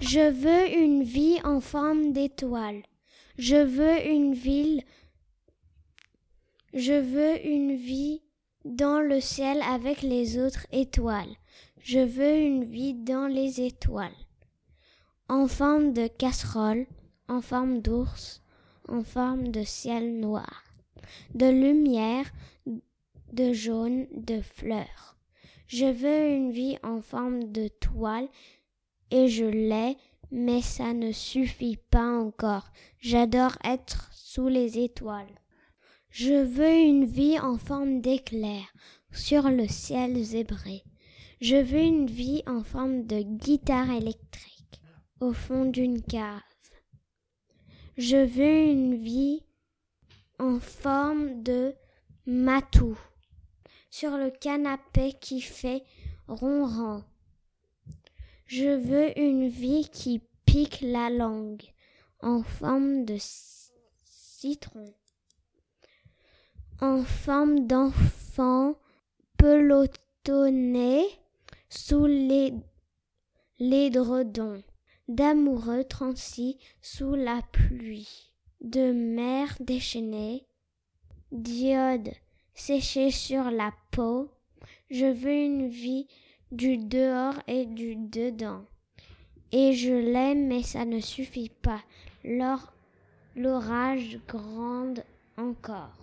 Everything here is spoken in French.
Je veux une vie en forme d'étoile. Je veux une ville. Je veux une vie dans le ciel avec les autres étoiles. Je veux une vie dans les étoiles. En forme de casserole, en forme d'ours, en forme de ciel noir, de lumière, de jaune, de fleurs. Je veux une vie en forme de toile et je l'ai, mais ça ne suffit pas encore. J'adore être sous les étoiles. Je veux une vie en forme d'éclair sur le ciel zébré. Je veux une vie en forme de guitare électrique au fond d'une cave. Je veux une vie en forme de matou sur le canapé qui fait ronron. Je veux une vie qui pique la langue en forme de citron, en forme d'enfant pelotonné sous les d'amoureux transis sous la pluie, de mère déchaînée, d'iode séchée sur la peau. Je veux une vie du dehors et du dedans. Et je l'aime, mais ça ne suffit pas. L'orage grande encore.